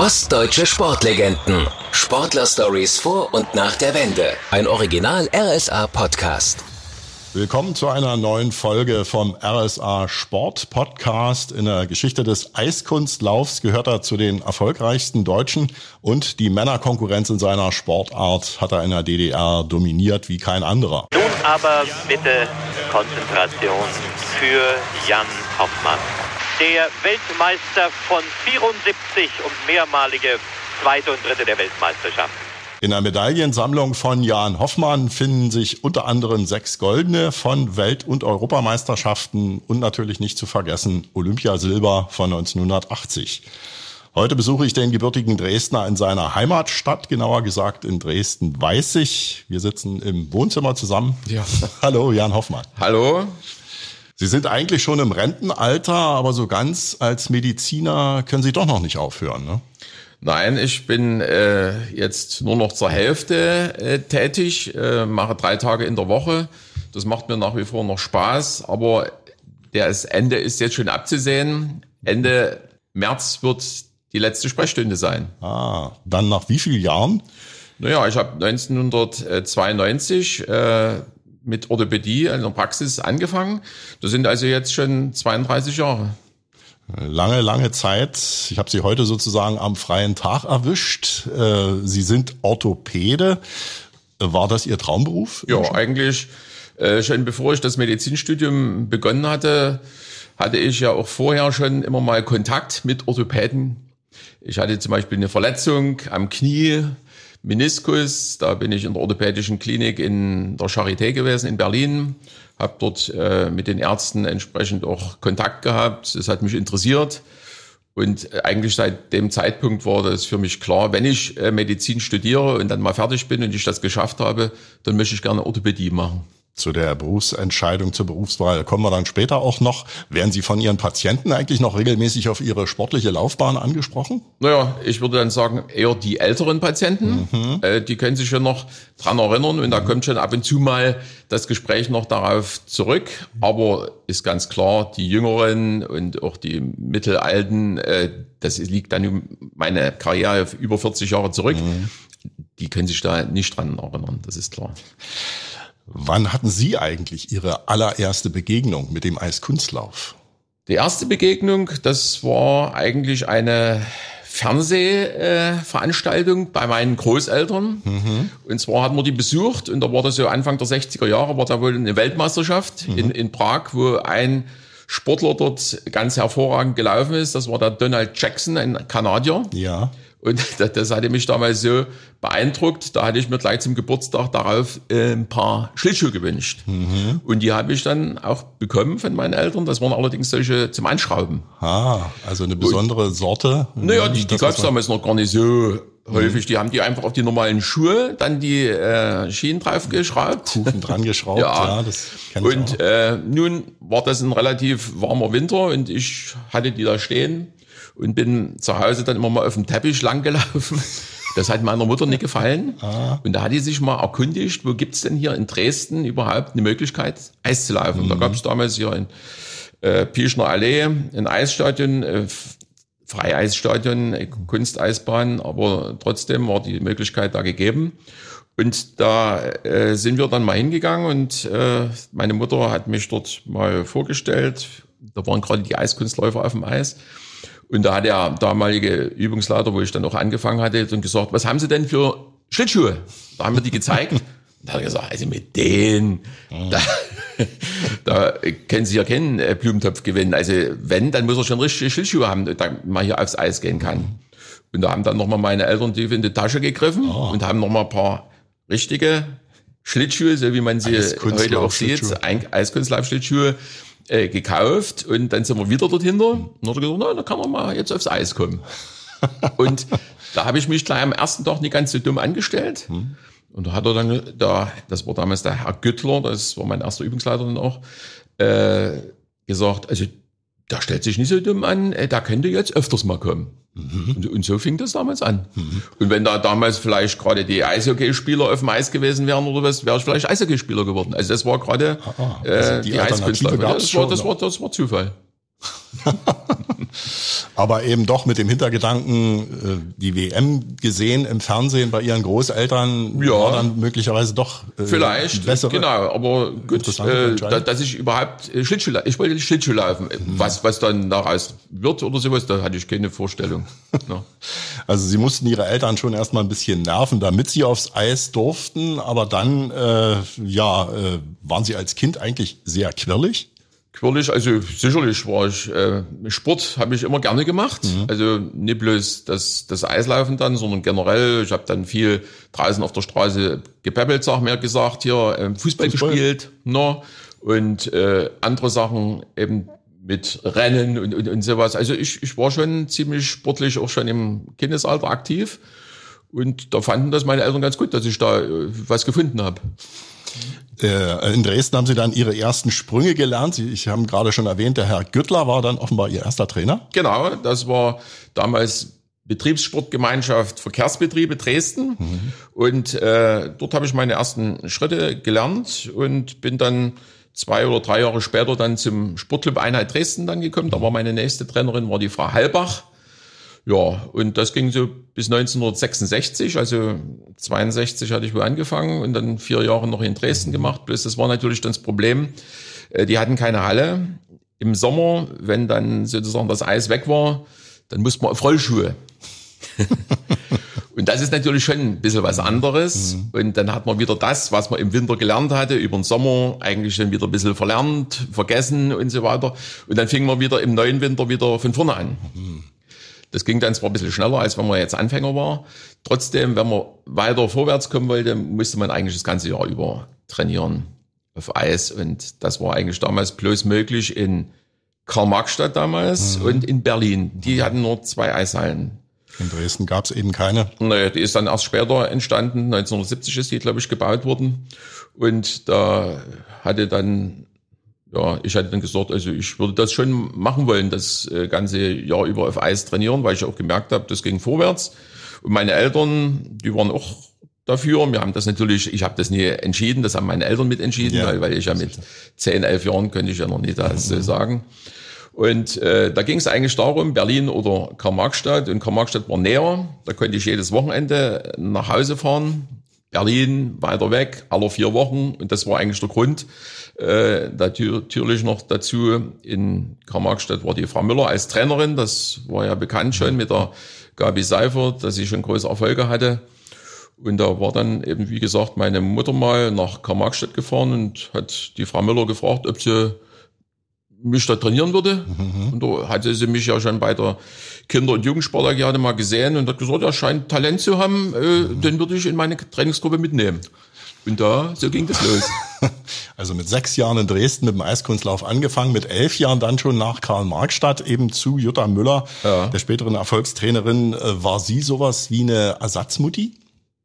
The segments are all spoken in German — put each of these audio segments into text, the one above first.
Ostdeutsche Sportlegenden. Sportler-Stories vor und nach der Wende. Ein Original RSA Podcast. Willkommen zu einer neuen Folge vom RSA Sport Podcast. In der Geschichte des Eiskunstlaufs gehört er zu den erfolgreichsten Deutschen und die Männerkonkurrenz in seiner Sportart hat er in der DDR dominiert wie kein anderer. Nun aber bitte Konzentration für Jan Hoffmann. Der Weltmeister von 74 und mehrmalige zweite und dritte der Weltmeisterschaft. In der Medaillensammlung von Jan Hoffmann finden sich unter anderem sechs goldene von Welt- und Europameisterschaften und natürlich nicht zu vergessen Olympiasilber von 1980. Heute besuche ich den gebürtigen Dresdner in seiner Heimatstadt, genauer gesagt in Dresden-Weißig. Wir sitzen im Wohnzimmer zusammen. Ja. Hallo, Jan Hoffmann. Hallo. Sie sind eigentlich schon im Rentenalter, aber so ganz als Mediziner können Sie doch noch nicht aufhören, ne? Nein, ich bin äh, jetzt nur noch zur Hälfte äh, tätig, äh, mache drei Tage in der Woche. Das macht mir nach wie vor noch Spaß, aber das Ende ist jetzt schon abzusehen. Ende März wird die letzte Sprechstunde sein. Ah, dann nach wie vielen Jahren? Naja, ich habe 1992 äh, mit Orthopädie in der Praxis angefangen. Das sind also jetzt schon 32 Jahre. Lange, lange Zeit. Ich habe Sie heute sozusagen am freien Tag erwischt. Äh, Sie sind Orthopäde. War das Ihr Traumberuf? Ja, eigentlich äh, schon bevor ich das Medizinstudium begonnen hatte, hatte ich ja auch vorher schon immer mal Kontakt mit Orthopäden. Ich hatte zum Beispiel eine Verletzung am Knie, Meniskus. Da bin ich in der orthopädischen Klinik in der Charité gewesen in Berlin, habe dort äh, mit den Ärzten entsprechend auch Kontakt gehabt. Das hat mich interessiert. Und eigentlich seit dem Zeitpunkt war das für mich klar, wenn ich äh, Medizin studiere und dann mal fertig bin und ich das geschafft habe, dann möchte ich gerne Orthopädie machen zu der Berufsentscheidung, zur Berufswahl kommen wir dann später auch noch. Werden Sie von Ihren Patienten eigentlich noch regelmäßig auf Ihre sportliche Laufbahn angesprochen? Naja, ich würde dann sagen, eher die älteren Patienten, mhm. äh, die können sich schon noch dran erinnern und da kommt schon ab und zu mal das Gespräch noch darauf zurück. Aber ist ganz klar, die Jüngeren und auch die Mittelalten, äh, das liegt dann meine Karriere über 40 Jahre zurück. Mhm. Die können sich da nicht dran erinnern, das ist klar. Wann hatten Sie eigentlich Ihre allererste Begegnung mit dem Eiskunstlauf? Die erste Begegnung, das war eigentlich eine Fernsehveranstaltung bei meinen Großeltern. Mhm. Und zwar hatten wir die besucht und da war das so Anfang der 60er Jahre, war da wohl eine Weltmeisterschaft mhm. in, in Prag, wo ein Sportler dort ganz hervorragend gelaufen ist. Das war der Donald Jackson, ein Kanadier. Ja. Und das, das hatte mich damals so beeindruckt. Da hatte ich mir gleich zum Geburtstag darauf äh, ein paar Schlittschuhe gewünscht. Mhm. Und die habe ich dann auch bekommen von meinen Eltern. Das waren allerdings solche zum Anschrauben. Ah, also eine besondere Und, Sorte. Naja, die, die gab es damals noch gar nicht so mhm. häufig. Die haben die einfach auf die normalen Schuhe, dann die äh, Schienen draufgeschraubt. Kufen dran geschraubt, ja. ja das kenn ich Und äh, nun war das ein relativ warmer Winter und ich hatte die da stehen und bin zu Hause dann immer mal auf dem Teppich langgelaufen. Das hat meiner Mutter nicht gefallen. Ah. Und da hat die sich mal erkundigt, wo gibt's denn hier in Dresden überhaupt eine Möglichkeit, Eis zu laufen. Mhm. Da gab es damals hier in äh, Pieschner Allee ein Eisstadion, äh, Freieisstadion, äh, Kunsteisbahn, aber trotzdem war die Möglichkeit da gegeben. Und da äh, sind wir dann mal hingegangen und äh, meine Mutter hat mich dort mal vorgestellt. Da waren gerade die Eiskunstläufer auf dem Eis. Und da hat der damalige Übungsleiter, wo ich dann auch angefangen hatte, dann gesagt, was haben Sie denn für Schlittschuhe? Da haben wir die gezeigt. Da hat er gesagt, also mit denen, da, da können Sie ja keinen äh, Blumentopf gewinnen. Also wenn, dann muss er schon richtige Schlittschuhe haben, damit man hier aufs Eis gehen kann. Und da haben dann nochmal meine Eltern tief in die Tasche gegriffen oh. und haben nochmal ein paar richtige Schlittschuhe, so wie man sie heute auch sieht, Eiskunstlauf-Schlittschuhe äh, gekauft und dann sind wir wieder dorthin. Und dann hat er gesagt, na, da kann er mal jetzt aufs Eis kommen. und da habe ich mich gleich am ersten Tag nicht ganz so dumm angestellt. Hm. Und da hat er dann, da, das war damals der Herr Güttler, das war mein erster Übungsleiter dann auch, äh, gesagt, also da stellt sich nicht so dumm an, äh, da könnte jetzt öfters mal kommen. Mhm. Und, und, so fing das damals an. Mhm. Und wenn da damals vielleicht gerade die Eishockeyspieler auf dem Eis gewesen wären oder was, wäre ich vielleicht Eishockeyspieler geworden. Also das war gerade ah, ah. also äh, die, die Eiskunstlauf. Das, war, das, war, das war Zufall. Aber eben doch mit dem Hintergedanken, äh, die WM gesehen im Fernsehen bei ihren Großeltern Ja. war dann möglicherweise doch äh, Vielleicht, bessere. genau, aber gut, äh, dass ich überhaupt äh, Schlittschuh, ich wollte Schlittschuh laufen. Mhm. Was, was dann daraus wird oder sowas, da hatte ich keine Vorstellung. Ja. Also sie mussten ihre Eltern schon erstmal ein bisschen nerven, damit sie aufs Eis durften, aber dann äh, ja, äh, waren sie als Kind eigentlich sehr quirlig. Quirlig, also sicherlich war ich, äh, Sport habe ich immer gerne gemacht. Mhm. Also nicht bloß das, das Eislaufen dann, sondern generell, ich habe dann viel draußen auf der Straße gepäppelt, sag mir gesagt, hier ähm, Fußball, Fußball. gespielt, ne? Und äh, andere Sachen eben mit Rennen und, und, und sowas. Also ich, ich war schon ziemlich sportlich, auch schon im Kindesalter aktiv. Und da fanden das meine Eltern ganz gut, dass ich da äh, was gefunden habe. Äh, in Dresden haben sie dann ihre ersten Sprünge gelernt. Sie, ich habe gerade schon erwähnt, der Herr Güttler war dann offenbar ihr erster Trainer. Genau, das war damals Betriebssportgemeinschaft Verkehrsbetriebe Dresden. Und äh, dort habe ich meine ersten Schritte gelernt und bin dann zwei oder drei Jahre später dann zum Sportclub Einheit Dresden dann gekommen. Da war meine nächste Trainerin, war die Frau Halbach. Ja, und das ging so bis 1966, also 62 hatte ich wohl angefangen und dann vier Jahre noch in Dresden gemacht. Bloß das war natürlich dann das Problem, äh, die hatten keine Halle. Im Sommer, wenn dann sozusagen das Eis weg war, dann musste man auf Rollschuhe. Und das ist natürlich schon ein bisschen was anderes. Und dann hat man wieder das, was man im Winter gelernt hatte, über den Sommer eigentlich schon wieder ein bisschen verlernt, vergessen und so weiter. Und dann fing man wieder im neuen Winter wieder von vorne an. Das ging dann zwar ein bisschen schneller, als wenn man jetzt Anfänger war. Trotzdem, wenn man weiter vorwärts kommen wollte, musste man eigentlich das ganze Jahr über trainieren auf Eis. Und das war eigentlich damals bloß möglich in Karl-Marx-Stadt damals und in Berlin. Die hatten nur zwei Eishallen. In Dresden gab es eben keine. Naja, die ist dann erst später entstanden. 1970 ist die, glaube ich, gebaut worden. Und da hatte dann, ja, ich hatte dann gesagt, also ich würde das schon machen wollen, das äh, ganze Jahr über auf Eis trainieren, weil ich auch gemerkt habe, das ging vorwärts. Und meine Eltern, die waren auch dafür. Wir haben das natürlich, ich habe das nie entschieden, das haben meine Eltern mitentschieden, Ja, weil, ich ja mit 10, 11 Jahren könnte ich ja noch nicht das so sagen. Und äh, da ging es eigentlich darum, Berlin oder Karl-Marx-Stadt. Und Karl-Marx-Stadt war näher. Da konnte ich jedes Wochenende nach Hause fahren. Berlin weiter weg, alle vier Wochen. Und das war eigentlich der Grund. Äh, natür- natürlich noch dazu, in Karl-Marx-Stadt war die Frau Müller als Trainerin. Das war ja bekannt schon mit der Gabi Seifert, dass sie schon große Erfolge hatte. Und da war dann eben, wie gesagt, meine Mutter mal nach Karl-Marx-Stadt gefahren und hat die Frau Müller gefragt, ob sie mich da trainieren würde. Und da hatte sie mich ja schon bei der Kinder- und Jugendsportagade mal gesehen und hat gesagt, er scheint Talent zu haben, äh, den würde ich in meine Trainingsgruppe mitnehmen. Und da, so ging das los. Also mit sechs Jahren in Dresden mit dem Eiskunstlauf angefangen, mit elf Jahren dann schon nach Karl-Marx-Stadt eben zu Jutta Müller, Ja. der späteren Erfolgstrainerin. Äh, War sie sowas wie eine Ersatzmutti?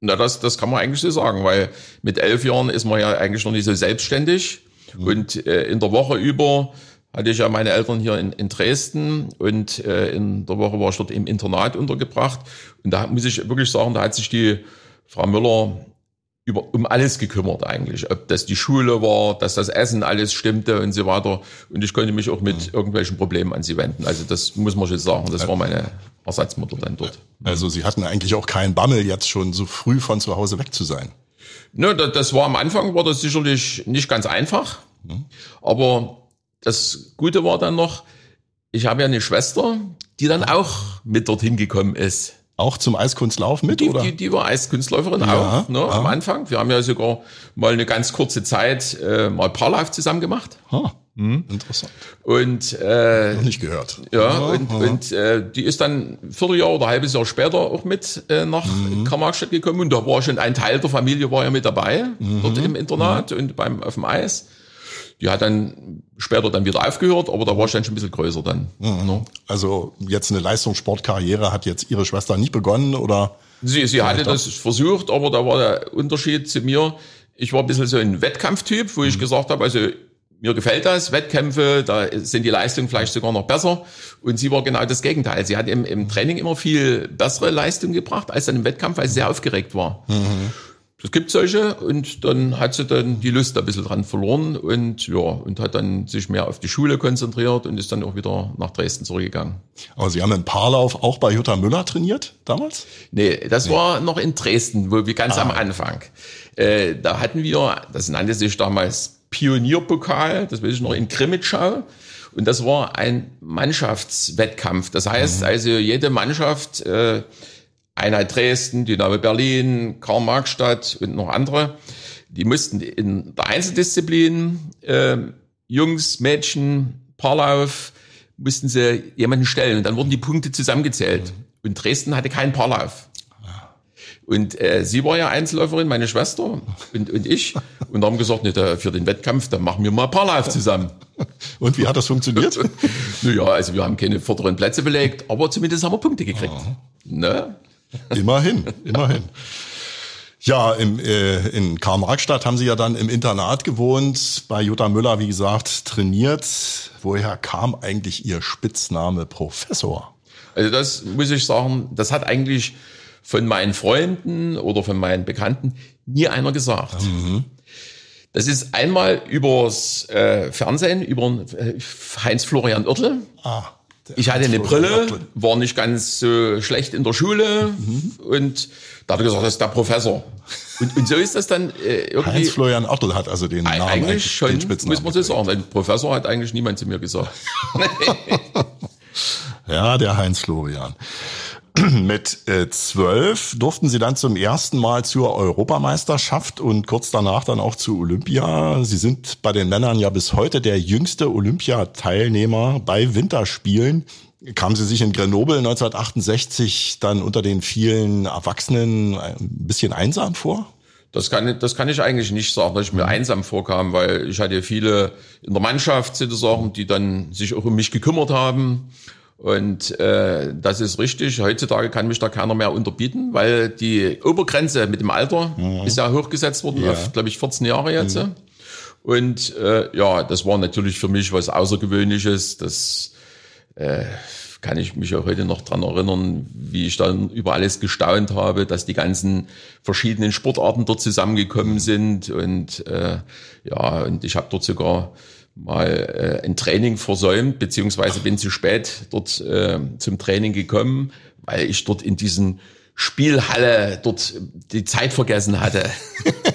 Na, das, das kann man eigentlich so sagen, weil mit elf Jahren ist man ja eigentlich noch nicht so selbstständig. Und äh, in der Woche über hatte ich ja meine Eltern hier in, in Dresden und äh, in der Woche war ich dort im Internat untergebracht. Und da muss ich wirklich sagen, da hat sich die Frau Müller über, um alles gekümmert eigentlich. Ob das die Schule war, dass das Essen alles stimmte und so weiter. Und ich konnte mich auch mit irgendwelchen Problemen an sie wenden. Also das muss man schon sagen. Das war meine Ersatzmutter dann dort. Also sie hatten eigentlich auch keinen Bammel, jetzt schon so früh von zu Hause weg zu sein. Ne, das, das war am Anfang war das sicherlich nicht ganz einfach, aber das Gute war dann noch, ich habe ja eine Schwester, die dann auch mit dorthin gekommen ist. Auch zum Eiskunstlauf mit, Die, oder? die, die war Eiskunstläuferin Ja, auch ne, am Anfang. Wir haben ja sogar mal eine ganz kurze Zeit äh, mal Paarlauf zusammen gemacht. Ha, Interessant. Und äh, Noch nicht gehört. ja, und, und äh, die ist dann ein Vierteljahr oder ein halbes Jahr später auch mit äh, nach Karl-Marx-Stadt gekommen und da war schon ein Teil der Familie war ja mit dabei, dort im Internat und beim auf dem Eis. Die hat dann später dann wieder aufgehört, aber da war ich dann schon ein bisschen größer dann. ne? Also jetzt eine Leistungssportkarriere hat jetzt ihre Schwester nicht begonnen, oder? Sie, sie hatte das versucht, aber da war der Unterschied zu mir. Ich war ein bisschen so ein Wettkampftyp, wo ich gesagt habe, also mir gefällt das, Wettkämpfe, da sind die Leistungen vielleicht sogar noch besser. Und sie war genau das Gegenteil. Sie hat im, im Training immer viel bessere Leistung gebracht als dann im Wettkampf, weil sie sehr aufgeregt war. Es gibt solche und dann hat sie dann die Lust ein bisschen dran verloren und ja, und hat dann sich mehr auf die Schule konzentriert und ist dann auch wieder nach Dresden zurückgegangen. Aber Sie haben im Paarlauf auch bei Jutta Müller trainiert damals? Nee, das nee. war noch in Dresden, wo wir ganz ah. am Anfang. Äh, da hatten wir, das nannte sich damals Pionierpokal, das weiß ich noch, in Krimitschau. Und das war ein Mannschaftswettkampf. Das heißt mhm. also, jede Mannschaft äh, Einheit Dresden, Dynamo Berlin, Karl-Marx-Stadt und noch andere. Die mussten in der Einzeldisziplin, äh, Jungs, Mädchen, Paarlauf, mussten sie jemanden stellen. Und dann wurden die Punkte zusammengezählt. Und Dresden hatte keinen Paarlauf. Und äh, sie war ja Einzelläuferin, meine Schwester und, und ich. Und haben gesagt, ne, da, für den Wettkampf, dann machen wir mal Paarlauf zusammen. Und wie hat das funktioniert? naja, also wir haben keine vorderen Plätze belegt, aber zumindest haben wir Punkte gekriegt. Ne? Immerhin, immerhin. Ja, im, äh, in Karl-Marx-Stadt haben Sie ja dann im Internat gewohnt, bei Jutta Müller, wie gesagt, trainiert. Woher kam eigentlich Ihr Spitzname Professor? Also das muss ich sagen, das hat eigentlich von meinen Freunden oder von meinen Bekannten nie einer gesagt. Mhm. Das ist einmal übers äh, Fernsehen, über äh, Heinz-Florian Oertel. Ah. Ich hatte eine Brille, war nicht ganz so schlecht in der Schule mhm. und da hat er gesagt, das ist der Professor. Und, und so ist das dann äh, irgendwie. Heinz-Florian Ottel hat also den Namen eigentlich schon, muss man so sagen. Ein Professor hat eigentlich niemand zu mir gesagt. ja, der Heinz-Florian. Mit äh, zwölf durften sie dann zum ersten Mal zur Europameisterschaft und kurz danach dann auch zu Olympia. Sie sind bei den Männern ja bis heute der jüngste Olympiateilnehmer bei Winterspielen. Kamen Sie sich in Grenoble 1968 dann unter den vielen Erwachsenen ein bisschen einsam vor? Das kann, das kann ich eigentlich nicht sagen, dass ich mir einsam vorkam, weil ich hatte viele in der Mannschaft sozusagen, die dann sich auch um mich gekümmert haben. Und äh, das ist richtig. Heutzutage kann mich da keiner mehr unterbieten, weil die Obergrenze mit dem Alter mhm. ist ja hochgesetzt worden ja. auf, glaube ich, 14 Jahre jetzt. Mhm. Und äh, ja, das war natürlich für mich was Außergewöhnliches. Das äh, kann ich mich auch heute noch dran erinnern, wie ich dann über alles gestaunt habe, dass die ganzen verschiedenen Sportarten dort zusammengekommen sind. Und äh, ja, und ich habe dort sogar mal äh, ein Training versäumt, beziehungsweise bin zu spät dort äh, zum Training gekommen, weil ich dort in diesen Spielhalle dort die Zeit vergessen hatte.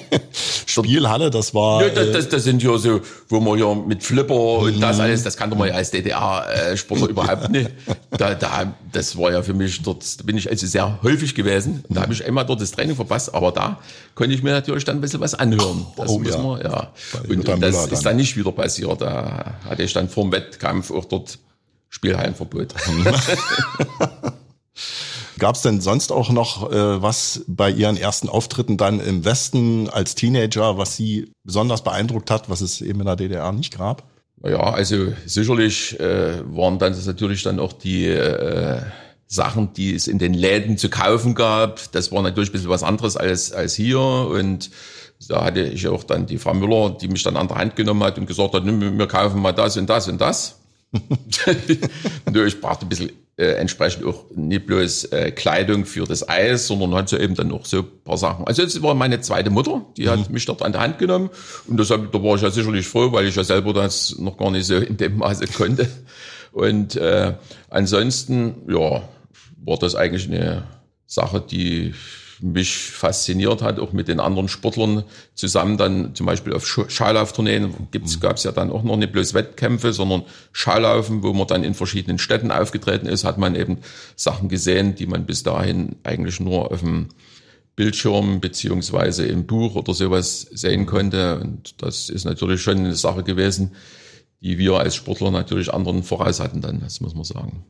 Spielhalle, das war. Ja, das, das, das sind ja so, wo man ja mit Flipper und das mhm. alles, das kannte man ja als DDR-Sportler überhaupt nicht. Da, da, das war ja für mich dort, da bin ich also sehr häufig gewesen. Da habe ich einmal dort das Training verpasst, aber da konnte ich mir natürlich dann ein bisschen was anhören. Das oh, muss ja. man, ja. Und, und das ist dann nicht wieder passiert. Da hatte ich dann vor dem Wettkampf auch dort Spielhallenverbot. Gab es denn sonst auch noch äh, was bei Ihren ersten Auftritten dann im Westen als Teenager, was Sie besonders beeindruckt hat, was es eben in der DDR nicht gab? Ja, also sicherlich äh, waren dann das natürlich dann auch die äh, Sachen, die es in den Läden zu kaufen gab. Das war natürlich ein bisschen was anderes als, als hier. Und da hatte ich auch dann die Frau Müller, die mich dann an der Hand genommen hat und gesagt hat, wir kaufen mal das und das und das. ich brauchte ein bisschen äh, entsprechend auch nicht bloß äh, Kleidung für das Eis, sondern hat so eben dann auch so ein paar Sachen. Also das war meine zweite Mutter, die mhm. hat mich dort an der Hand genommen und deshalb, da war ich ja sicherlich froh, weil ich ja selber das noch gar nicht so in dem Maße konnte. Und äh, ansonsten, ja, war das eigentlich eine Sache, die mich fasziniert hat, auch mit den anderen Sportlern zusammen dann zum Beispiel auf Schallauftourneen gibt's, mhm. gab's ja dann auch noch nicht bloß Wettkämpfe, sondern Schallaufen, wo man dann in verschiedenen Städten aufgetreten ist, hat man eben Sachen gesehen, die man bis dahin eigentlich nur auf dem Bildschirm beziehungsweise im Buch oder sowas sehen konnte. Und das ist natürlich schon eine Sache gewesen, die wir als Sportler natürlich anderen voraus hatten dann, das muss man sagen.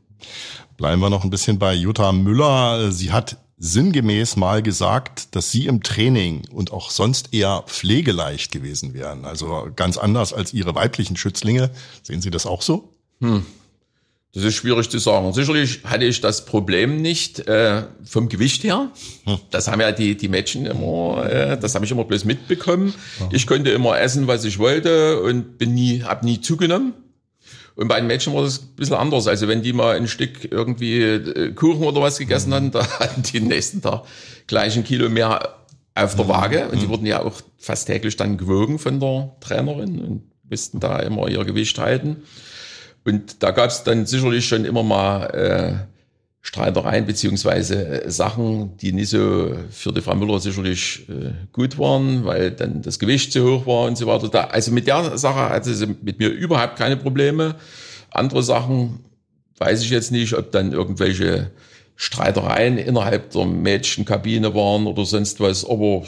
Bleiben wir noch ein bisschen bei Jutta Müller. Sie hat sinngemäß mal gesagt, dass Sie im Training und auch sonst eher pflegeleicht gewesen wären. Also ganz anders als Ihre weiblichen Schützlinge. Sehen Sie das auch so? Hm. Das ist schwierig zu sagen. Sicherlich hatte ich das Problem nicht äh, vom Gewicht her. Hm. Das haben ja die, die Mädchen immer, äh, das habe ich immer bloß mitbekommen. Ich konnte immer essen, was ich wollte und bin nie, hab nie zugenommen. Und bei den Mädchen war das ein bisschen anders. Also wenn die mal ein Stück irgendwie äh, Kuchen oder was gegessen hatten, da hatten die nächsten Tag gleich ein Kilo mehr auf der Waage und die wurden ja auch fast täglich dann gewogen von der Trainerin und mussten da immer ihr Gewicht halten. Und da gab es dann sicherlich schon immer mal äh, Streitereien beziehungsweise äh, Sachen, die nicht so für die Frau Müller sicherlich äh, gut waren, weil dann das Gewicht zu hoch war und so weiter. Da, also mit der Sache hatte sie mit mir überhaupt keine Probleme. Andere Sachen weiß ich jetzt nicht, ob dann irgendwelche Streitereien innerhalb der Mädchenkabine waren oder sonst was, aber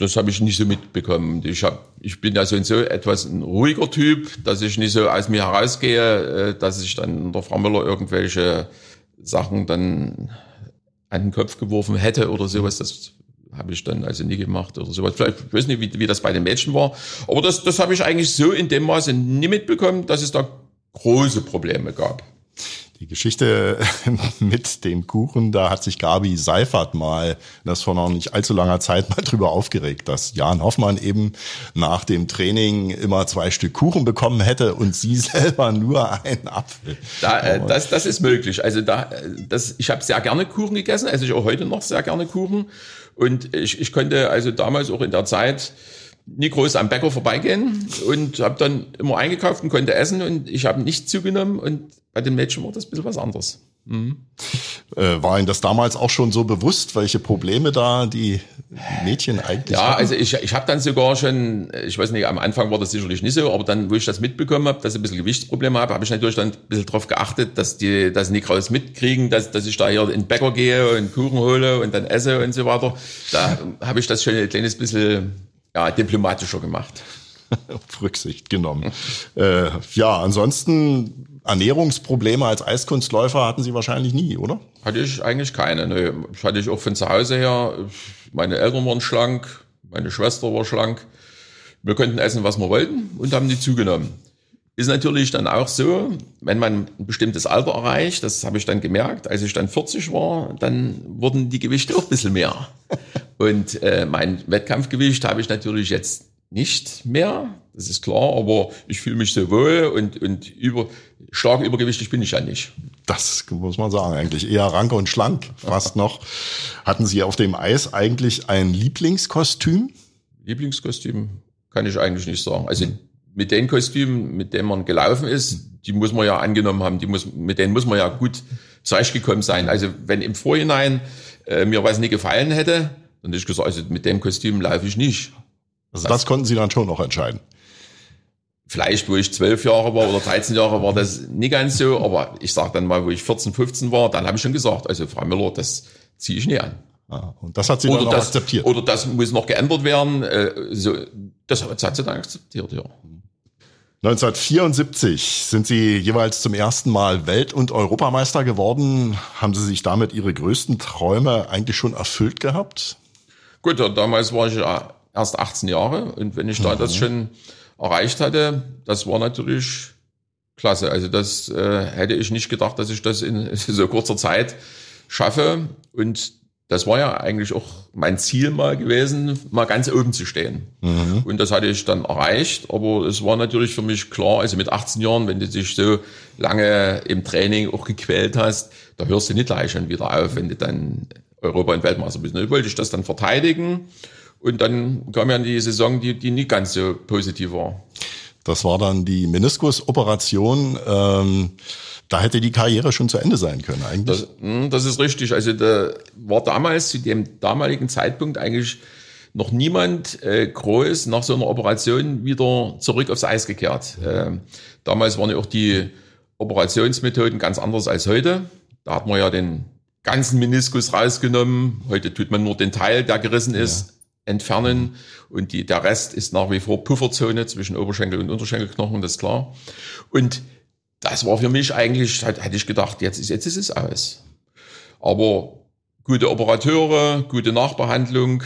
das habe ich nicht so mitbekommen. Ich, hab, ich bin ja so, so etwas ein ruhiger Typ, dass ich nicht so aus mir herausgehe, äh, dass ich dann der Frau Müller irgendwelche Sachen dann an den Kopf geworfen hätte oder sowas. Das habe ich dann also nie gemacht oder sowas. Vielleicht, ich weiß nicht, wie, wie das bei den Mädchen war. Aber das, das habe ich eigentlich so in dem Maße nie mitbekommen, dass es da große Probleme gab. Die Geschichte mit dem Kuchen, da hat sich Gabi Seifert mal, das vor noch nicht allzu langer Zeit mal drüber aufgeregt, dass Jan Hoffmann eben nach dem Training immer zwei Stück Kuchen bekommen hätte und sie selber nur einen Apfel. Da, äh, das, das ist möglich. Also da, das, ich habe sehr gerne Kuchen gegessen, also ich auch heute noch sehr gerne Kuchen. Und ich, ich konnte also damals auch in der Zeit nie groß am Bäcker vorbeigehen und habe dann immer eingekauft und konnte essen und ich habe nicht zugenommen und bei den Mädchen war das ein bisschen was anderes. Mhm. Äh, war Ihnen das damals auch schon so bewusst, welche Probleme da die Mädchen eigentlich Ja, hatten? also ich, ich habe dann sogar schon, ich weiß nicht, am Anfang war das sicherlich nicht so, aber dann, wo ich das mitbekommen habe, dass ich ein bisschen Gewichtsprobleme habe, habe ich natürlich dann ein bisschen darauf geachtet, dass die das nicht raus mitkriegen, dass, dass ich da hier in den Bäcker gehe und Kuchen hole und dann esse und so weiter. Da habe ich das schon ein kleines bisschen ja, diplomatischer gemacht. Auf Rücksicht genommen. äh, ja, ansonsten Ernährungsprobleme als Eiskunstläufer hatten Sie wahrscheinlich nie, oder? Hatte ich eigentlich keine. Ne. Das hatte ich auch von zu Hause her. Meine Eltern waren schlank, meine Schwester war schlank. Wir konnten essen, was wir wollten und haben die zugenommen. Ist natürlich dann auch so, wenn man ein bestimmtes Alter erreicht, das habe ich dann gemerkt, als ich dann 40 war, dann wurden die Gewichte auch ein bisschen mehr. Und äh, mein Wettkampfgewicht habe ich natürlich jetzt nicht mehr, das ist klar, aber ich fühle mich so wohl und, und über, stark übergewichtig bin ich ja nicht. Das muss man sagen, eigentlich eher rank und schlank, fast noch. Hatten Sie auf dem Eis eigentlich ein Lieblingskostüm? Lieblingskostüm kann ich eigentlich nicht sagen. Also mit den Kostümen, mit denen man gelaufen ist, die muss man ja angenommen haben, die muss, mit denen muss man ja gut zurechtgekommen sein. Also wenn im Vorhinein äh, mir was nicht gefallen hätte, dann hätte ich gesagt, also mit dem Kostüm laufe ich nicht. Also das konnten Sie dann schon noch entscheiden. Vielleicht, wo ich zwölf Jahre war oder 13 Jahre, war das nicht ganz so. Aber ich sage dann mal, wo ich 14, 15 war, dann habe ich schon gesagt, also Frau Müller, das ziehe ich nicht an. Ah, und das hat sie oder dann auch das, akzeptiert. Oder das muss noch geändert werden. Äh, so, das hat sie dann akzeptiert, ja. 1974 sind Sie jeweils zum ersten Mal Welt- und Europameister geworden. Haben Sie sich damit Ihre größten Träume eigentlich schon erfüllt gehabt? Gut, ja, damals war ich ja erst 18 Jahre und wenn ich da das schon erreicht hatte, das war natürlich klasse. Also das äh, hätte ich nicht gedacht, dass ich das in so kurzer Zeit schaffe. Und das war ja eigentlich auch mein Ziel mal gewesen, mal ganz oben zu stehen. Mhm. Und das hatte ich dann erreicht. Aber es war natürlich für mich klar, also mit 18 Jahren, wenn du dich so lange im Training auch gequält hast, da hörst du nicht gleich schon wieder auf, wenn du dann Europa- und Weltmeister bist. Dann wollte ich das dann verteidigen. Und dann kam ja die Saison, die, die nicht ganz so positiv war. Das war dann die Meniskusoperation. Ähm, da hätte die Karriere schon zu Ende sein können eigentlich. Das, hm, das ist richtig. Also da war damals zu dem damaligen Zeitpunkt eigentlich noch niemand äh, groß nach so einer Operation wieder zurück aufs Eis gekehrt. Äh, damals waren ja auch die Operationsmethoden ganz anders als heute. Da hat man ja den ganzen Meniskus rausgenommen. Heute tut man nur den Teil, der gerissen ist. Entfernen und die, der Rest ist nach wie vor Pufferzone zwischen Oberschenkel und Unterschenkelknochen, das ist klar. Und das war für mich eigentlich, hätte ich gedacht, jetzt ist, jetzt ist es aus. Aber gute Operateure, gute Nachbehandlung.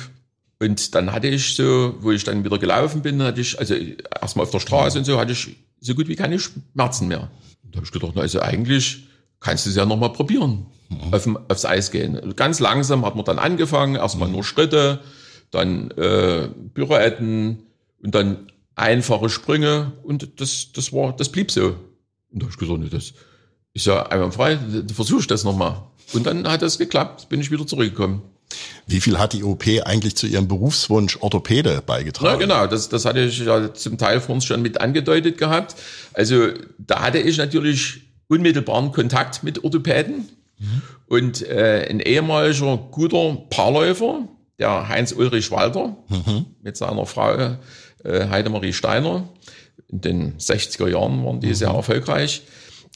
Und dann hatte ich so, wo ich dann wieder gelaufen bin, hatte ich, also erstmal auf der Straße und so, hatte ich so gut wie keine Schmerzen mehr. Da habe ich gedacht, also eigentlich kannst du es ja nochmal probieren, mhm. auf, aufs Eis gehen. Ganz langsam hat man dann angefangen, erstmal nur Schritte, dann äh, Pirouetten und dann einfache Sprünge und das, das war, das blieb so. Und da habe ich gesagt, nee, das ist ja einmal frei, versuche ich das nochmal. Und dann hat das geklappt, bin ich wieder zurückgekommen. Wie viel hat die OP eigentlich zu Ihrem Berufswunsch Orthopäde beigetragen? Ja, genau, das, das hatte ich ja zum Teil uns schon mit angedeutet gehabt. Also da hatte ich natürlich unmittelbaren Kontakt mit Orthopäden mhm. und äh, ein ehemaliger guter Paarläufer, der Heinz-Ulrich Walter, mhm. mit seiner Frau äh, Heidemarie Steiner. In den 60er Jahren waren die mhm. sehr erfolgreich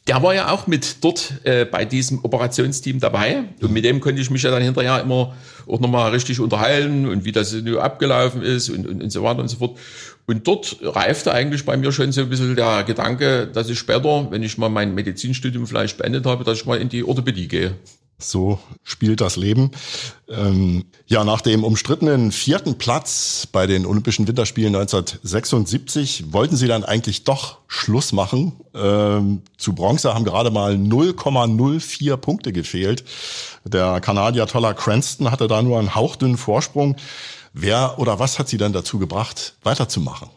der war ja auch mit dort äh, bei diesem Operationsteam dabei. Und mit dem konnte ich mich ja dann hinterher immer auch nochmal richtig unterhalten und wie das nur abgelaufen ist und, und, und so weiter und so fort. Und dort reifte eigentlich bei mir schon so ein bisschen der Gedanke, dass ich später, wenn ich mal mein Medizinstudium vielleicht beendet habe, dass ich mal in die Orthopädie gehe. So spielt das Leben. Ähm, ja, nach dem umstrittenen vierten Platz bei den Olympischen Winterspielen 1976 wollten sie dann eigentlich doch Schluss machen. Ähm, zu Bronze haben gerade mal 0,04 Punkte gefehlt. Der Kanadier Toller Cranston hatte da nur einen hauchdünnen Vorsprung. Wer oder was hat sie dann dazu gebracht, weiterzumachen?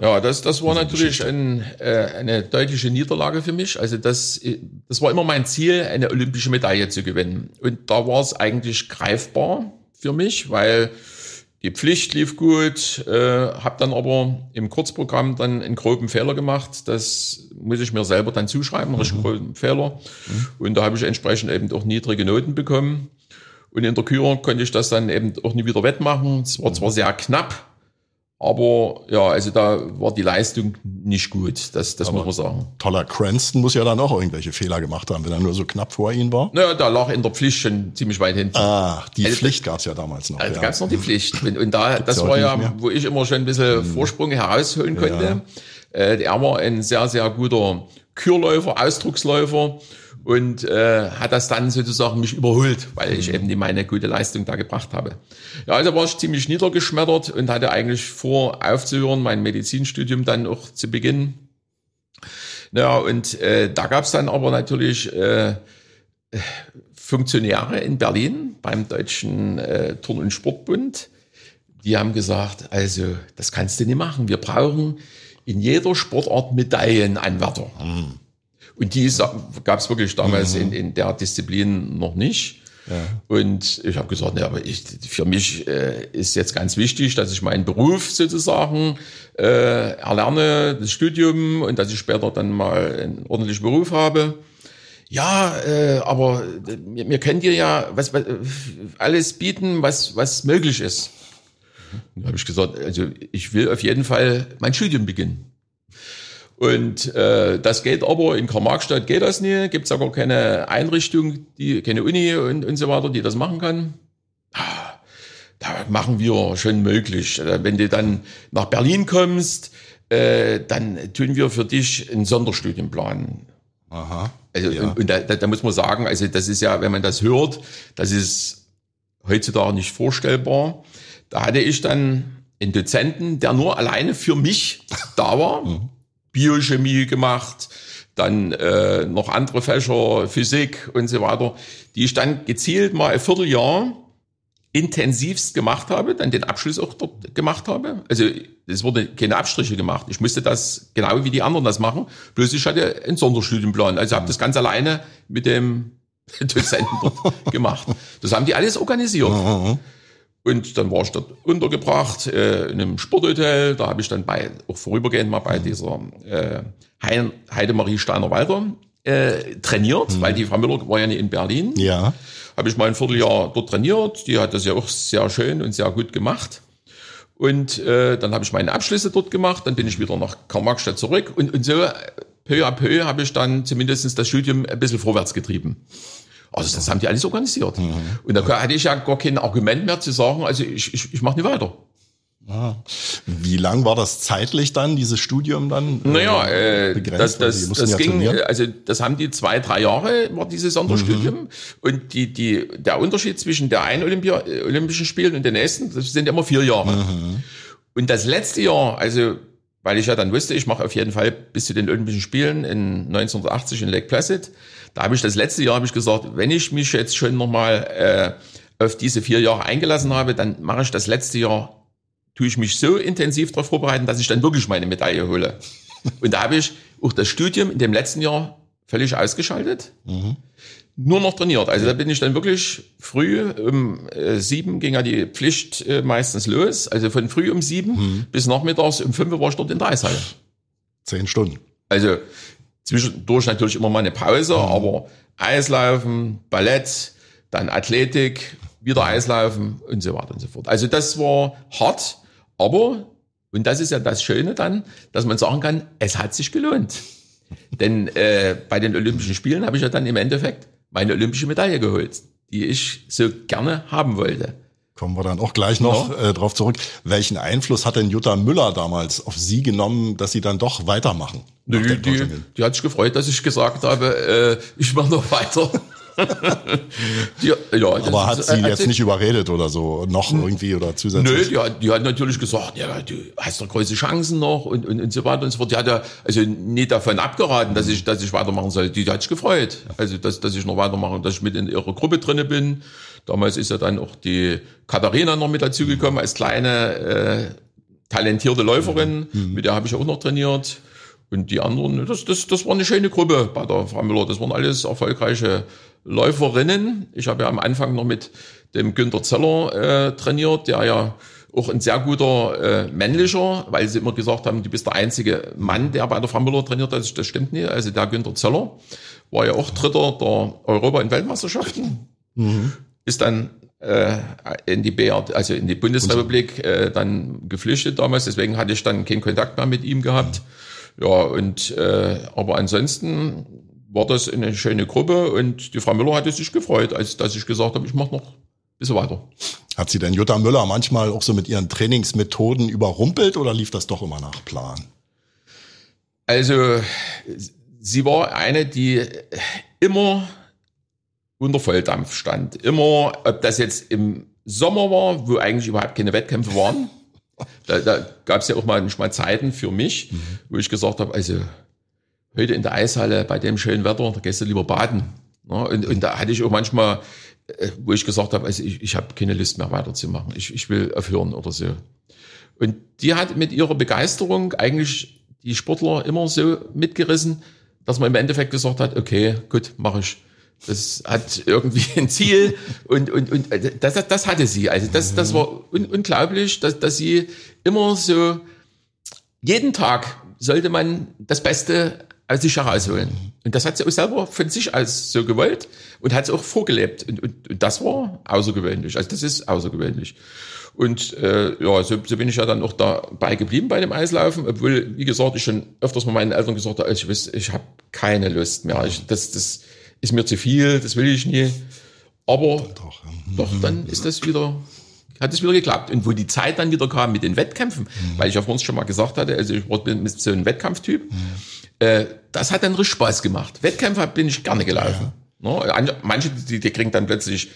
Ja, das, das war natürlich ein, äh, eine deutliche Niederlage für mich. Also das, das war immer mein Ziel, eine olympische Medaille zu gewinnen. Und da war es eigentlich greifbar für mich, weil die Pflicht lief gut, äh, habe dann aber im Kurzprogramm dann einen groben Fehler gemacht. Das muss ich mir selber dann zuschreiben, einen mhm. groben Fehler. Mhm. Und da habe ich entsprechend eben auch niedrige Noten bekommen. Und in der Kür konnte ich das dann eben auch nie wieder wettmachen. Es war zwar sehr knapp, aber ja, also da war die Leistung nicht gut, das, das muss man sagen. Toller Cranston muss ja dann auch irgendwelche Fehler gemacht haben, wenn er nur so knapp vor ihm war. Naja, da lag in der Pflicht schon ziemlich weit hinten. Ah, die also, Pflicht gab's ja damals noch. Also ja. gab's noch die Pflicht. Und, und da, das war ja, wo ich immer schon ein bisschen hm. Vorsprung herausholen konnte. Ja. Äh, er war ein sehr, sehr guter Kürläufer, Ausdrucksläufer und äh, hat das dann sozusagen mich überholt, weil ich mhm. eben die meine gute Leistung da gebracht habe. Ja, also war ich ziemlich niedergeschmettert und hatte eigentlich vor, aufzuhören, mein Medizinstudium dann auch zu beginnen. Ja, und äh, da gab es dann aber natürlich äh, Funktionäre in Berlin beim Deutschen äh, Turn- und Sportbund. Die haben gesagt, also das kannst du nicht machen. Wir brauchen in jeder Sportart Medaillenanwärter. Mhm. Und die gab es wirklich damals mhm. in, in der Disziplin noch nicht. Ja. Und ich habe gesagt, ja, aber ich, für mich äh, ist jetzt ganz wichtig, dass ich meinen Beruf sozusagen äh, erlerne, das Studium und dass ich später dann mal einen ordentlichen Beruf habe. Ja, äh, aber wir, wir können dir ja was, was, alles bieten, was, was möglich ist. Mhm. Da habe ich gesagt, also ich will auf jeden Fall mein Studium beginnen. Und äh, das geht aber, in Karl-Marx-Stadt geht das nie, gibt es gar keine Einrichtung, die, keine Uni und, und so weiter, die das machen kann. Ah, da machen wir schon möglich. Wenn du dann nach Berlin kommst, äh, dann tun wir für dich einen Sonderstudienplan. Aha. Also, ja. Und, und da, da muss man sagen, also das ist ja, wenn man das hört, das ist heutzutage nicht vorstellbar. Da hatte ich dann einen Dozenten, der nur alleine für mich da war. Mhm Biochemie gemacht, dann äh, noch andere Fächer, Physik und so weiter, die ich dann gezielt mal ein Vierteljahr intensivst gemacht habe, dann den Abschluss auch dort gemacht habe. Also es wurde keine Abstriche gemacht. Ich musste das genau wie die anderen das machen. Bloß ich hatte einen Sonderstudienplan. Also habe das ganz alleine mit dem Dozenten dort gemacht. Das haben die alles organisiert. Und dann war ich dort untergebracht äh, in einem Sporthotel. Da habe ich dann bei, auch vorübergehend mal bei dieser äh, Heidemarie Steiner-Walter äh, trainiert, mhm. weil die Frau Müller war ja nicht in Berlin. Ja. Habe ich mal ein Vierteljahr dort trainiert. Die hat das ja auch sehr schön und sehr gut gemacht. Und äh, dann habe ich meine Abschlüsse dort gemacht. Dann bin ich wieder nach Karl-Marx-Stadt zurück. Und, und so peu à peu habe ich dann zumindest das Studium ein bisschen vorwärts getrieben. Also das haben die alles organisiert. Mhm. Und da hatte ich ja gar kein Argument mehr zu sagen, also ich, ich, ich mache nicht weiter. Ah. Wie lang war das zeitlich dann, dieses Studium dann? Äh, naja, äh, begrenzt, das, das, das ja ging, trainieren? also das haben die zwei, drei Jahre, war dieses Sonderstudium. Mhm. Und die, die, der Unterschied zwischen der einen Olympia, Olympischen Spielen und den nächsten, das sind immer vier Jahre. Mhm. Und das letzte Jahr, also weil ich ja dann wusste, ich mache auf jeden Fall bis zu den Olympischen Spielen in 1980 in Lake Placid, da habe ich das letzte Jahr habe ich gesagt, wenn ich mich jetzt schon nochmal äh, auf diese vier Jahre eingelassen habe, dann mache ich das letzte Jahr, tue ich mich so intensiv darauf vorbereiten, dass ich dann wirklich meine Medaille hole. Und da habe ich auch das Studium in dem letzten Jahr völlig ausgeschaltet. Mhm. Nur noch trainiert. Also da bin ich dann wirklich früh um äh, sieben ging ja die Pflicht äh, meistens los. Also von früh um sieben Mhm. bis nachmittags um fünf war ich dort in der Eishalle. Zehn Stunden. Also zwischendurch natürlich immer mal eine Pause, Mhm. aber Eislaufen, Ballett, dann Athletik, wieder Eislaufen und so weiter und so fort. Also das war hart, aber, und das ist ja das Schöne dann, dass man sagen kann, es hat sich gelohnt. Denn äh, bei den Olympischen Spielen habe ich ja dann im Endeffekt meine olympische Medaille geholt, die ich so gerne haben wollte. Kommen wir dann auch gleich noch äh, drauf zurück. Welchen Einfluss hat denn Jutta Müller damals auf Sie genommen, dass Sie dann doch weitermachen? nach Die, die hat sich gefreut, dass ich gesagt habe, äh, ich mache noch weiter. Die, ja, Aber hat sie äh, jetzt nicht überredet oder so, noch irgendwie oder Nö, zusätzlich? die hat, die hat natürlich gesagt, ja, du hast doch große Chancen noch und, und, und so weiter und so fort. Die hat ja also nicht davon abgeraten, dass ich, dass ich weitermachen soll. Die hat sich gefreut. Also, dass, dass ich noch weitermache und dass ich mit in ihrer Gruppe drinne bin. Damals ist ja dann auch die Katharina noch mit dazugekommen als kleine, äh, talentierte Läuferin. Mit der habe ich auch noch trainiert. Und die anderen, das, das, das war eine schöne Gruppe bei der Frau Müller. Das waren alles erfolgreiche Läuferinnen. Ich habe ja am Anfang noch mit dem Günter Zeller äh, trainiert, der ja auch ein sehr guter äh, männlicher, weil sie immer gesagt haben, du bist der einzige Mann, der bei der Frau Müller trainiert hat. Das stimmt nicht. Also der Günter Zeller war ja auch Dritter der Europa- und Weltmeisterschaften. Ist dann äh, in die BRD, also in die Bundesrepublik äh, dann geflüchtet damals. Deswegen hatte ich dann keinen Kontakt mehr mit ihm gehabt. Ja, und äh, aber ansonsten war das eine schöne Gruppe und die Frau Müller hatte sich gefreut, als dass ich gesagt habe, ich mache noch ein bisschen weiter. Hat sie denn Jutta Müller manchmal auch so mit ihren Trainingsmethoden überrumpelt oder lief das doch immer nach Plan? Also sie war eine, die immer unter Volldampf stand. Immer, ob das jetzt im Sommer war, wo eigentlich überhaupt keine Wettkämpfe waren. Da, da gab es ja auch mal, nicht mal Zeiten für mich, wo ich gesagt habe, also heute in der Eishalle bei dem schönen Wetter, da gehst du lieber baden. Ja, und, und da hatte ich auch manchmal, äh, wo ich gesagt habe, also ich, ich habe keine Lust mehr weiterzumachen. Ich, ich will aufhören oder so. Und die hat mit ihrer Begeisterung eigentlich die Sportler immer so mitgerissen, dass man im Endeffekt gesagt hat, okay, gut, mache ich. Das hat irgendwie ein Ziel und, und, und äh, das, das, das hatte sie. Also das, das war un, unglaublich, dass, dass sie immer so, jeden Tag sollte man das Beste aus sich herausholen. Und das hat sie auch selber von sich aus so gewollt und hat es auch vorgelebt. Und, und, und das war außergewöhnlich. Also das ist außergewöhnlich. Und äh, ja, so, so bin ich ja dann auch dabei geblieben bei dem Eislaufen, obwohl, wie gesagt, ich schon öfters mal meinen Eltern gesagt habe, ich, weiß, ich habe keine Lust mehr. Ich, das, das ist mir zu viel, das will ich nie. Aber Doch, doch, dann ist das wieder, hat es wieder geklappt. Und wo die Zeit dann wieder kam mit den Wettkämpfen, weil ich ja vorhin schon mal gesagt hatte, also ich war bin so ein Wettkampftyp, äh, das hat dann richtig Spaß gemacht. Wettkämpfe bin ich gerne gelaufen. Ne? an- Manche, die, die kriegen dann plötzlich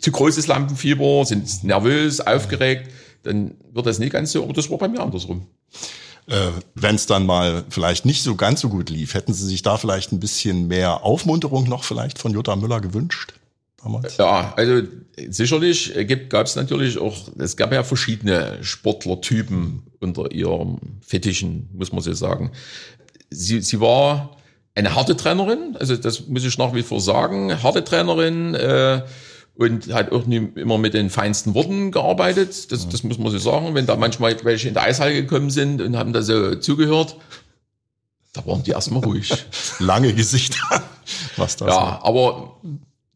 zu großes Lampenfieber, sind nervös, aufgeregt, dann wird das nicht ganz so, aber das war bei mir andersrum. Äh, Wenn es dann mal vielleicht nicht so ganz so gut lief, hätten Sie sich da vielleicht ein bisschen mehr Aufmunterung noch vielleicht von Jutta Müller gewünscht damals? Ja, also sicherlich gab es natürlich auch, es gab ja verschiedene Sportlertypen unter ihrem Fetischen, muss man so sagen. Sie, sie war eine harte Trainerin, also das muss ich nach wie vor sagen, harte Trainerin äh, und hat auch nie, immer mit den feinsten Worten gearbeitet, das, das muss man so sagen. Wenn da manchmal welche in der Eishalle gekommen sind und haben da so zugehört, da waren die erstmal ruhig. Lange Gesichter. Was das Ja, aber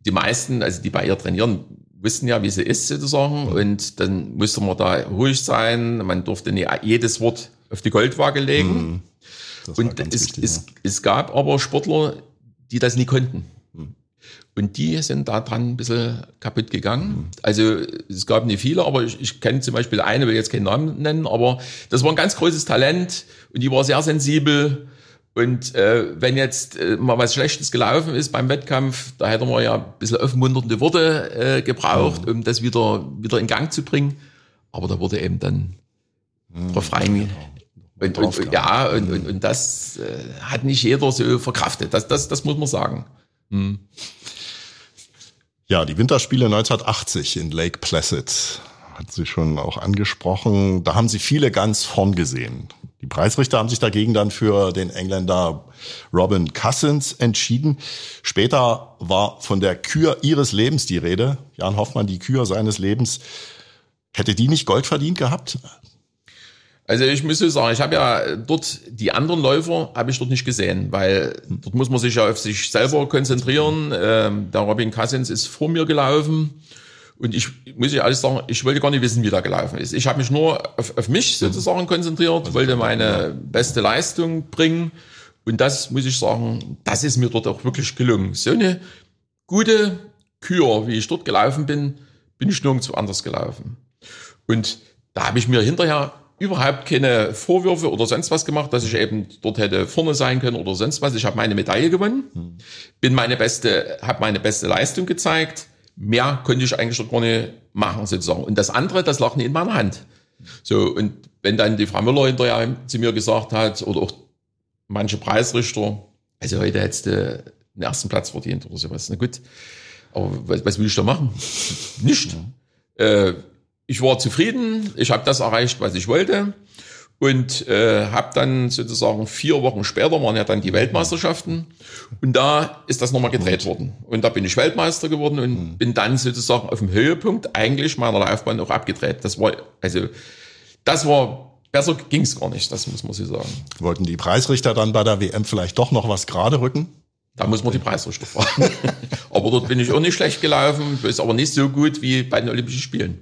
die meisten, also die bei ihr trainieren, wussten ja, wie sie ist sozusagen. Und dann musste man da ruhig sein. Man durfte nicht jedes Wort auf die Goldwaage legen. Das Und es, wichtig, es, ja. es gab aber Sportler, die das nie konnten. Und die sind da dran ein bisschen kaputt gegangen. Also es gab nicht viele, aber ich, ich kenne zum Beispiel eine, will jetzt keinen Namen nennen, aber das war ein ganz großes Talent und die war sehr sensibel. Und äh, wenn jetzt äh, mal was Schlechtes gelaufen ist beim Wettkampf, da hätte man ja ein bisschen aufmunternde Worte äh, gebraucht, um das wieder, wieder in Gang zu bringen. Aber da wurde eben dann drauf rein. Und, und, ja, und, und, und das äh, hat nicht jeder so verkraftet. Das, das, das muss man sagen. Ja, die Winterspiele 1980 in Lake Placid hat sie schon auch angesprochen. Da haben sie viele ganz vorn gesehen. Die Preisrichter haben sich dagegen dann für den Engländer Robin Cousins entschieden. Später war von der Kür ihres Lebens die Rede. Jan Hoffmann, die Kür seines Lebens. Hätte die nicht Gold verdient gehabt? Also ich muss so sagen, ich habe ja dort die anderen Läufer habe ich dort nicht gesehen, weil dort muss man sich ja auf sich selber konzentrieren. Ähm, der Robin Cousins ist vor mir gelaufen und ich muss ja alles sagen, ich wollte gar nicht wissen, wie der gelaufen ist. Ich habe mich nur auf, auf mich sozusagen konzentriert, wollte meine beste Leistung bringen. Und das muss ich sagen, das ist mir dort auch wirklich gelungen. So eine gute Kür, wie ich dort gelaufen bin, bin ich nirgendwo anders gelaufen. Und da habe ich mir hinterher überhaupt keine Vorwürfe oder sonst was gemacht, dass ich eben dort hätte vorne sein können oder sonst was. Ich habe meine Medaille gewonnen, bin meine beste, habe meine beste Leistung gezeigt mehr konnte ich eigentlich gar nicht machen sozusagen. Und das andere, das lag nicht in meiner Hand. So, und wenn dann die Frau Müller hinterher zu mir gesagt hat, oder auch manche Preisrichter, also heute hättest du den ersten Platz verdient oder sowas. Na gut, aber was, was will ich da machen? Nicht. Äh, ich war zufrieden, ich habe das erreicht, was ich wollte und äh, habe dann sozusagen vier Wochen später waren ja dann die Weltmeisterschaften und da ist das nochmal gedreht worden und da bin ich Weltmeister geworden und mhm. bin dann sozusagen auf dem Höhepunkt eigentlich meiner Laufbahn auch abgedreht. Das war also das war besser ging's gar nicht, das muss man so sagen. Wollten die Preisrichter dann bei der WM vielleicht doch noch was gerade rücken? Da muss man die Preisrichter fragen. aber dort bin ich auch nicht schlecht gelaufen, ist aber nicht so gut wie bei den Olympischen Spielen.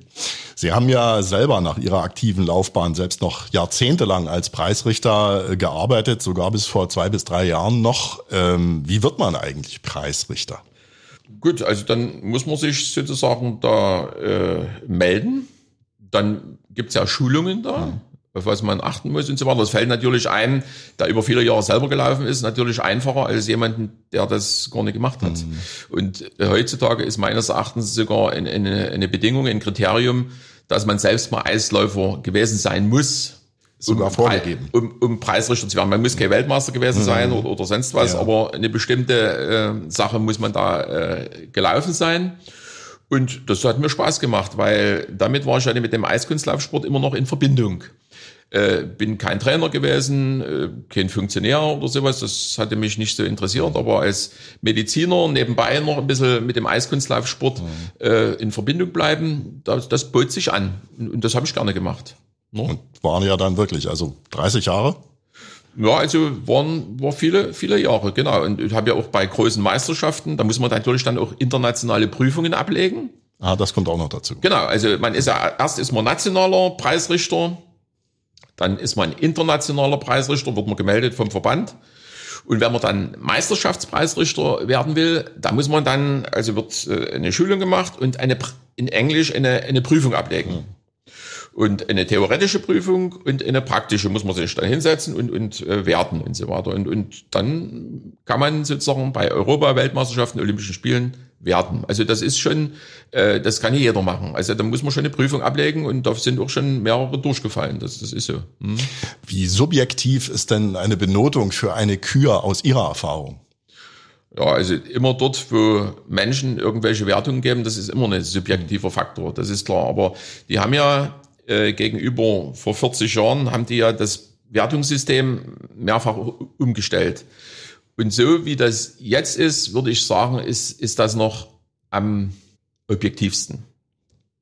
Sie haben ja selber nach Ihrer aktiven Laufbahn selbst noch jahrzehntelang als Preisrichter äh, gearbeitet, sogar bis vor zwei bis drei Jahren noch. Ähm, wie wird man eigentlich Preisrichter? Gut, also dann muss man sich sozusagen da äh, melden. Dann gibt's ja Schulungen da. Mhm auf was man achten muss und so weiter. Das fällt natürlich ein, der über viele Jahre selber gelaufen ist, natürlich einfacher als jemanden, der das gar nicht gemacht hat. Mhm. Und heutzutage ist meines Erachtens sogar eine, eine, eine Bedingung, ein Kriterium, dass man selbst mal Eisläufer gewesen sein muss, sogar um, vorgegeben. Um, um Preisrichter zu werden. Man muss kein Weltmeister gewesen sein mhm. oder, oder sonst was, ja. aber eine bestimmte äh, Sache muss man da äh, gelaufen sein. Und das hat mir Spaß gemacht, weil damit war ich ja mit dem Eiskunstlaufsport immer noch in Verbindung. Äh, bin kein Trainer gewesen, äh, kein Funktionär oder sowas, das hatte mich nicht so interessiert, aber als Mediziner nebenbei noch ein bisschen mit dem Eiskunstlaufsport mhm. äh, in Verbindung bleiben, das, das bot sich an und das habe ich gerne gemacht. Ne? Und waren ja dann wirklich, also 30 Jahre? Ja, also waren, war viele, viele Jahre, genau. Und ich habe ja auch bei großen Meisterschaften, da muss man natürlich dann auch internationale Prüfungen ablegen. Ah, das kommt auch noch dazu. Genau, also man ist ja, erst ist man nationaler Preisrichter, dann ist man internationaler Preisrichter, wird man gemeldet vom Verband. Und wenn man dann Meisterschaftspreisrichter werden will, da muss man dann, also wird äh, eine Schulung gemacht und eine, in Englisch eine, eine Prüfung ablegen. Mhm. Und eine theoretische Prüfung und eine praktische muss man sich dann hinsetzen und, und äh, werten und so weiter. Und, und dann kann man sozusagen bei Europa-Weltmeisterschaften, Olympischen Spielen werden. Also das ist schon, äh, das kann nicht jeder machen. Also da muss man schon eine Prüfung ablegen und da sind auch schon mehrere durchgefallen. Das, das ist so. Hm. Wie subjektiv ist denn eine Benotung für eine Kür aus Ihrer Erfahrung? Ja, also immer dort, wo Menschen irgendwelche Wertungen geben, das ist immer ein subjektiver Faktor, das ist klar. Aber die haben ja äh, gegenüber vor 40 Jahren, haben die ja das Wertungssystem mehrfach umgestellt. Und so wie das jetzt ist, würde ich sagen, ist, ist das noch am objektivsten.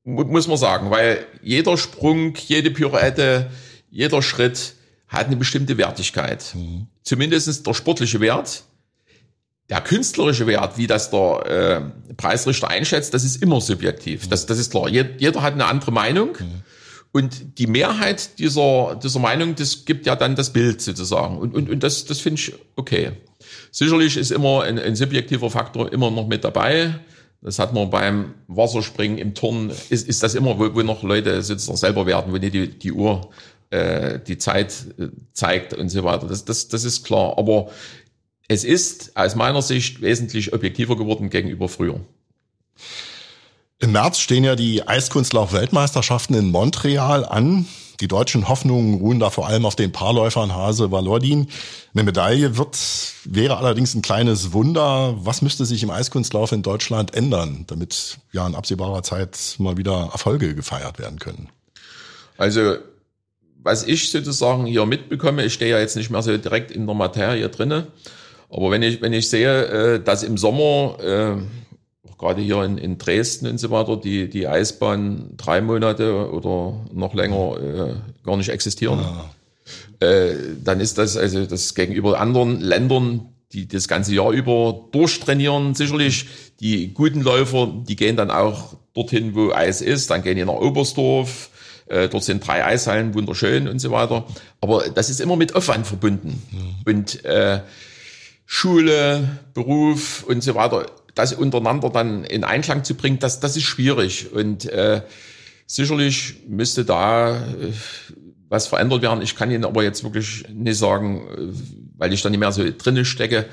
Muss man sagen, weil jeder Sprung, jede Pirouette, jeder Schritt hat eine bestimmte Wertigkeit. Mhm. Zumindest der sportliche Wert. Der künstlerische Wert, wie das der äh, Preisrichter einschätzt, das ist immer subjektiv. Mhm. Das, das ist klar. Jeder hat eine andere Meinung. Mhm. Und die Mehrheit dieser, dieser Meinung, das gibt ja dann das Bild sozusagen. Und, und, und das, das finde ich okay. Sicherlich ist immer ein, ein subjektiver Faktor immer noch mit dabei. Das hat man beim Wasserspringen im Turn, ist, ist das immer, wo, wo noch Leute sitzen selber werden, wo nicht die, die Uhr äh, die Zeit äh, zeigt und so weiter. Das, das, das ist klar. Aber es ist aus meiner Sicht wesentlich objektiver geworden gegenüber früher. Im März stehen ja die Eiskunstlauf-Weltmeisterschaften in Montreal an. Die deutschen Hoffnungen ruhen da vor allem auf den Paarläufern Hase Valordin. Eine Medaille wird, wäre allerdings ein kleines Wunder. Was müsste sich im Eiskunstlauf in Deutschland ändern, damit ja in absehbarer Zeit mal wieder Erfolge gefeiert werden können? Also was ich sozusagen hier mitbekomme, ich stehe ja jetzt nicht mehr so direkt in der Materie drinne, aber wenn ich, wenn ich sehe, äh, dass im Sommer, äh, gerade hier in, in Dresden und so weiter, die, die Eisbahn drei Monate oder noch länger äh, gar nicht existieren, ja. äh, dann ist das also das gegenüber anderen Ländern, die das ganze Jahr über durchtrainieren, sicherlich die guten Läufer, die gehen dann auch dorthin, wo Eis ist, dann gehen die nach Oberstdorf, äh, dort sind drei Eishallen, wunderschön und so weiter. Aber das ist immer mit Aufwand verbunden. Mhm. Und äh, Schule, Beruf und so weiter, das untereinander dann in Einklang zu bringen, das, das ist schwierig. Und äh, sicherlich müsste da äh, was verändert werden. Ich kann Ihnen aber jetzt wirklich nicht sagen, äh, weil ich da nicht mehr so drinne stecke,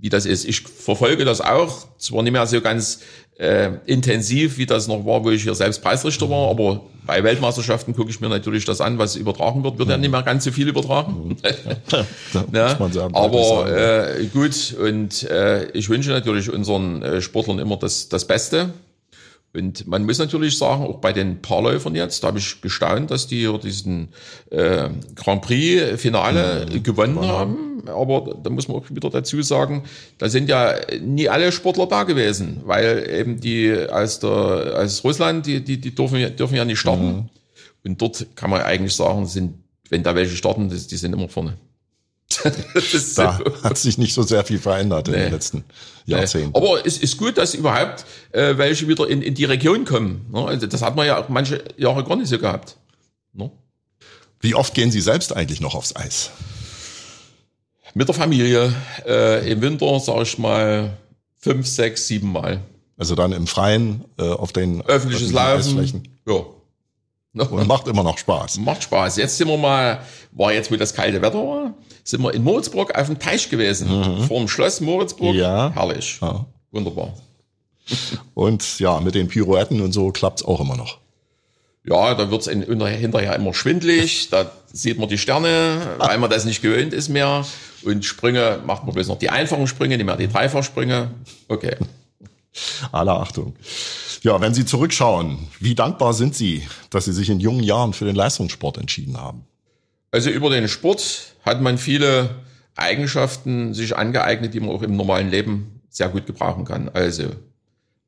wie das ist. Ich verfolge das auch, zwar nicht mehr so ganz äh, intensiv, wie das noch war, wo ich hier selbst Preisrichter war, aber bei Weltmeisterschaften gucke ich mir natürlich das an, was übertragen wird. Wird ja nicht mehr ganz so viel übertragen. Ja, ja, sagen, aber äh, gut, und äh, ich wünsche natürlich unseren äh, Sportlern immer das, das Beste. Und man muss natürlich sagen, auch bei den Paarläufern jetzt, da habe ich gestaunt, dass die hier diesen äh, Grand Prix-Finale mhm. gewonnen haben. Aber da muss man auch wieder dazu sagen, da sind ja nie alle Sportler da gewesen, weil eben die aus, der, aus Russland, die, die, die dürfen, dürfen ja nicht starten. Mhm. Und dort kann man eigentlich sagen, sind, wenn da welche starten, die, die sind immer vorne. Da hat sich nicht so sehr viel verändert nee. in den letzten Jahrzehnten. Nee. Aber es ist gut, dass überhaupt äh, welche wieder in, in die Region kommen. Ne? Also das hat man ja auch manche Jahre gar nicht so gehabt. Ne? Wie oft gehen Sie selbst eigentlich noch aufs Eis? Mit der Familie. Äh, Im Winter, sage ich mal, fünf, sechs, sieben Mal. Also dann im Freien äh, auf den öffentliches Laufen. Eisflächen. Ja. Und macht immer noch Spaß. Macht Spaß. Jetzt sind wir mal, war jetzt, wo das kalte Wetter war, sind wir in Moritzburg auf dem Teich gewesen. Mhm. Vor dem Schloss Moritzburg. Ja. Herrlich. Ja. Wunderbar. Und ja, mit den Pirouetten und so klappt's auch immer noch. Ja, da wird's hinterher immer schwindlig, da sieht man die Sterne, weil man das nicht gewöhnt ist mehr. Und Sprünge macht man bloß noch die einfachen Sprünge, nicht mehr die Dreifachsprünge. Okay. Alle Achtung. Ja, wenn Sie zurückschauen, wie dankbar sind Sie, dass Sie sich in jungen Jahren für den Leistungssport entschieden haben? Also über den Sport hat man viele Eigenschaften sich angeeignet, die man auch im normalen Leben sehr gut gebrauchen kann. Also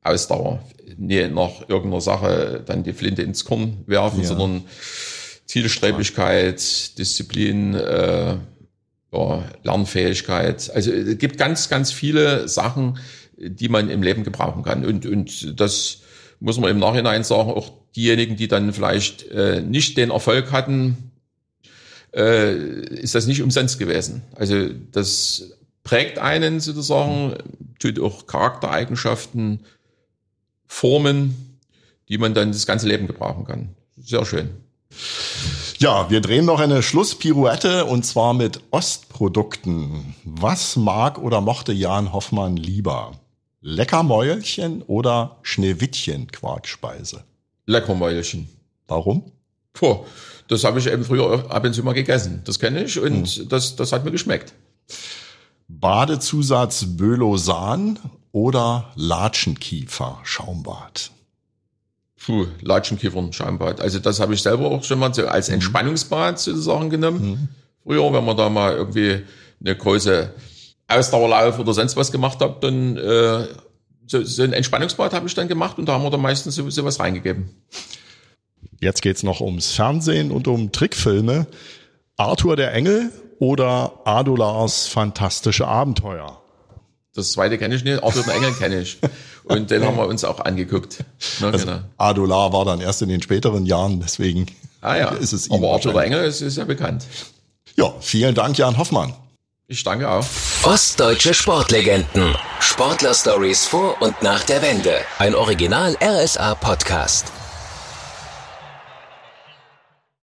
Ausdauer, nie nach irgendeiner Sache dann die Flinte ins Korn werfen, ja. sondern Zielstrebigkeit, Disziplin, äh, ja, Lernfähigkeit. Also es gibt ganz, ganz viele Sachen, die man im Leben gebrauchen kann. Und, und das muss man im Nachhinein sagen, auch diejenigen, die dann vielleicht äh, nicht den Erfolg hatten, äh, ist das nicht umsonst gewesen. Also das prägt einen sozusagen, tut auch Charaktereigenschaften formen, die man dann das ganze Leben gebrauchen kann. Sehr schön. Ja, wir drehen noch eine Schlusspirouette und zwar mit Ostprodukten. Was mag oder mochte Jan Hoffmann lieber? Leckermäulchen oder Schneewittchen-Quarkspeise? Leckermäulchen. Warum? Puh, das habe ich eben früher ab und zu mal gegessen. Das kenne ich und hm. das, das hat mir geschmeckt. Badezusatz Bölosan oder Latschenkiefer Schaumbad? Puh, Latschenkiefer Schaumbad. Also das habe ich selber auch schon mal so als hm. Entspannungsbad sozusagen genommen. Mhm. Früher, wenn man da mal irgendwie eine große Ausdauerlauf oder sonst was gemacht habe, dann äh, so, so ein Entspannungsbad habe ich dann gemacht und da haben wir dann meistens sowieso was reingegeben. Jetzt geht's noch ums Fernsehen und um Trickfilme. Arthur der Engel oder Adolars fantastische Abenteuer? Das zweite kenne ich nicht, Arthur der Engel kenne ich. Und den haben wir uns auch angeguckt. Na, also genau. Adolar war dann erst in den späteren Jahren, deswegen ah, ja. ist es ihm Aber Arthur der Engel ist, ist ja bekannt. Ja, vielen Dank, Jan Hoffmann. Ich danke auch. Ostdeutsche Sportlegenden. Sportler-Stories vor und nach der Wende. Ein Original RSA-Podcast.